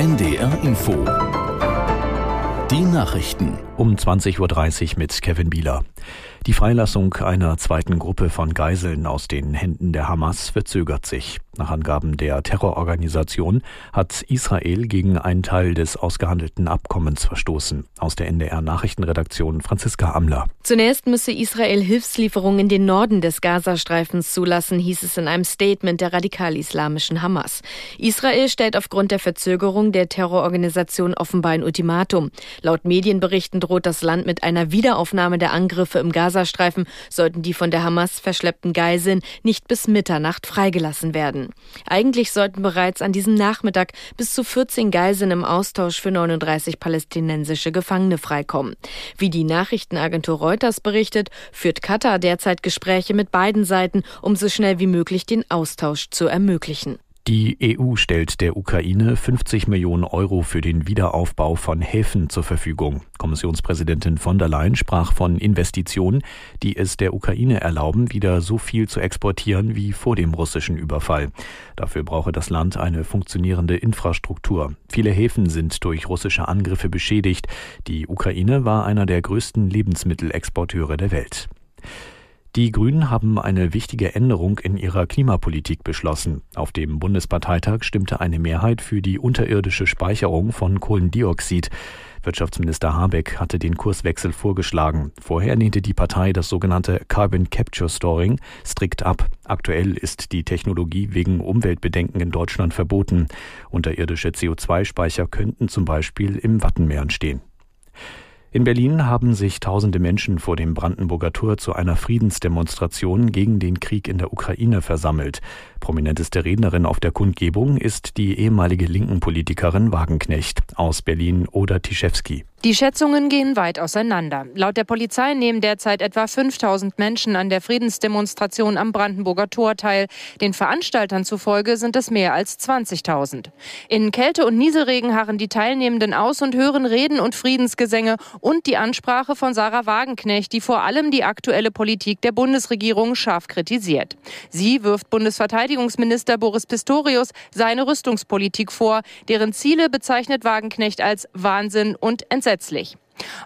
NDR Info. Die Nachrichten. Um 20.30 Uhr mit Kevin Bieler. Die Freilassung einer zweiten Gruppe von Geiseln aus den Händen der Hamas verzögert sich. Nach Angaben der Terrororganisation hat Israel gegen einen Teil des ausgehandelten Abkommens verstoßen. Aus der NDR Nachrichtenredaktion Franziska Amler. Zunächst müsse Israel Hilfslieferungen in den Norden des Gazastreifens zulassen, hieß es in einem Statement der radikal-islamischen Hamas. Israel stellt aufgrund der Verzögerung der Terrororganisation offenbar ein Ultimatum. Laut Medienberichten droht das Land mit einer Wiederaufnahme der Angriffe im Gazastreifen, sollten die von der Hamas verschleppten Geiseln nicht bis Mitternacht freigelassen werden. Eigentlich sollten bereits an diesem Nachmittag bis zu 14 Geiseln im Austausch für 39 palästinensische Gefangene freikommen. Wie die Nachrichtenagentur Reuters berichtet, führt Katar derzeit Gespräche mit beiden Seiten, um so schnell wie möglich den Austausch zu ermöglichen. Die EU stellt der Ukraine 50 Millionen Euro für den Wiederaufbau von Häfen zur Verfügung. Kommissionspräsidentin von der Leyen sprach von Investitionen, die es der Ukraine erlauben, wieder so viel zu exportieren wie vor dem russischen Überfall. Dafür brauche das Land eine funktionierende Infrastruktur. Viele Häfen sind durch russische Angriffe beschädigt. Die Ukraine war einer der größten Lebensmittelexporteure der Welt. Die Grünen haben eine wichtige Änderung in ihrer Klimapolitik beschlossen. Auf dem Bundesparteitag stimmte eine Mehrheit für die unterirdische Speicherung von Kohlendioxid. Wirtschaftsminister Habeck hatte den Kurswechsel vorgeschlagen. Vorher lehnte die Partei das sogenannte Carbon Capture Storing strikt ab. Aktuell ist die Technologie wegen Umweltbedenken in Deutschland verboten. Unterirdische CO2-Speicher könnten zum Beispiel im Wattenmeer entstehen. In Berlin haben sich tausende Menschen vor dem Brandenburger Tor zu einer Friedensdemonstration gegen den Krieg in der Ukraine versammelt. Prominenteste Rednerin auf der Kundgebung ist die ehemalige linken Politikerin Wagenknecht aus Berlin oder Tischewski. Die Schätzungen gehen weit auseinander. Laut der Polizei nehmen derzeit etwa 5000 Menschen an der Friedensdemonstration am Brandenburger Tor teil. Den Veranstaltern zufolge sind es mehr als 20.000. In Kälte und Nieselregen harren die Teilnehmenden aus und hören Reden und Friedensgesänge und die Ansprache von Sarah Wagenknecht, die vor allem die aktuelle Politik der Bundesregierung scharf kritisiert. Sie wirft Bundesverteidigungsminister Boris Pistorius seine Rüstungspolitik vor. Deren Ziele bezeichnet Wagenknecht als Wahnsinn und grundsätzlich.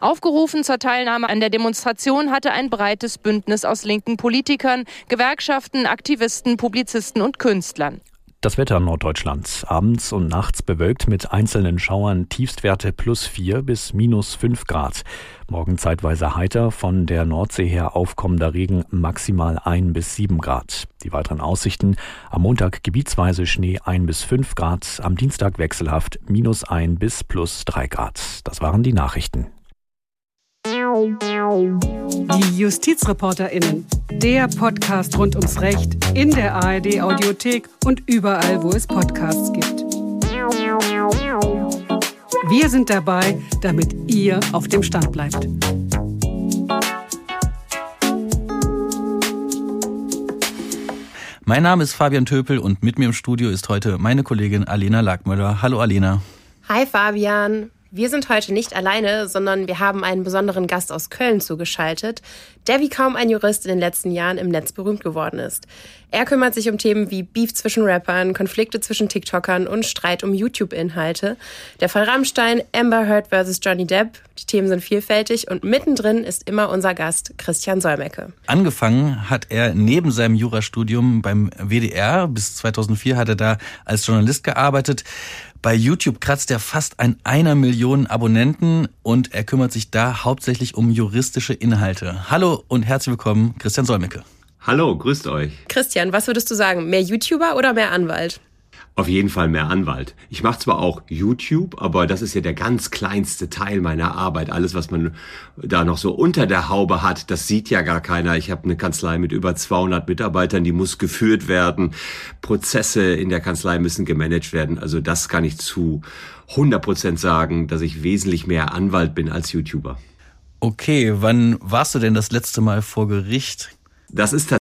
Aufgerufen zur Teilnahme an der Demonstration hatte ein breites Bündnis aus linken Politikern, Gewerkschaften, Aktivisten, Publizisten und Künstlern. Das Wetter Norddeutschlands. Abends und nachts bewölkt mit einzelnen Schauern Tiefstwerte plus 4 bis minus 5 Grad. Morgen zeitweise heiter, von der Nordsee her aufkommender Regen maximal 1 bis 7 Grad. Die weiteren Aussichten. Am Montag gebietsweise Schnee 1 bis 5 Grad, am Dienstag wechselhaft minus 1 bis plus 3 Grad. Das waren die Nachrichten. Die JustizreporterInnen. Der Podcast rund ums Recht in der ARD Audiothek und überall, wo es Podcasts gibt. Wir sind dabei, damit ihr auf dem Stand bleibt. Mein Name ist Fabian Töpel und mit mir im Studio ist heute meine Kollegin Alena Lackmüller. Hallo Alena. Hi Fabian. Wir sind heute nicht alleine, sondern wir haben einen besonderen Gast aus Köln zugeschaltet, der wie kaum ein Jurist in den letzten Jahren im Netz berühmt geworden ist. Er kümmert sich um Themen wie Beef zwischen Rappern, Konflikte zwischen TikTokern und Streit um YouTube-Inhalte. Der Fall Rammstein, Amber Heard vs. Johnny Depp. Die Themen sind vielfältig und mittendrin ist immer unser Gast Christian Solmecke. Angefangen hat er neben seinem Jurastudium beim WDR. Bis 2004 hat er da als Journalist gearbeitet. Bei YouTube kratzt er fast an einer Million Abonnenten und er kümmert sich da hauptsächlich um juristische Inhalte. Hallo und herzlich willkommen, Christian Solmecke. Hallo, grüßt euch. Christian, was würdest du sagen? Mehr YouTuber oder mehr Anwalt? Auf jeden Fall mehr Anwalt. Ich mache zwar auch YouTube, aber das ist ja der ganz kleinste Teil meiner Arbeit. Alles, was man da noch so unter der Haube hat, das sieht ja gar keiner. Ich habe eine Kanzlei mit über 200 Mitarbeitern, die muss geführt werden. Prozesse in der Kanzlei müssen gemanagt werden. Also das kann ich zu 100 Prozent sagen, dass ich wesentlich mehr Anwalt bin als YouTuber. Okay, wann warst du denn das letzte Mal vor Gericht? Das ist